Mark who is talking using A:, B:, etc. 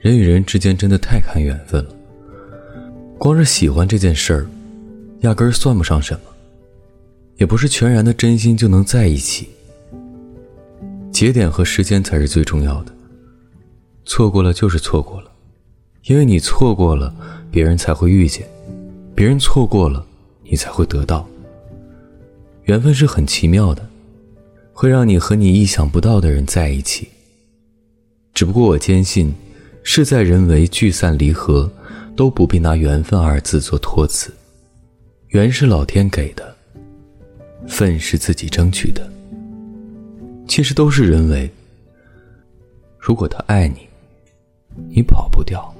A: 人与人之间真的太看缘分了。光是喜欢这件事儿，压根儿算不上什么，也不是全然的真心就能在一起。节点和时间才是最重要的。错过了就是错过了，因为你错过了，别人才会遇见；别人错过了，你才会得到。缘分是很奇妙的，会让你和你意想不到的人在一起。只不过我坚信，事在人为，聚散离合，都不必拿缘分二字做托词。缘是老天给的，份是自己争取的。其实都是人为。如果他爱你，你跑不掉。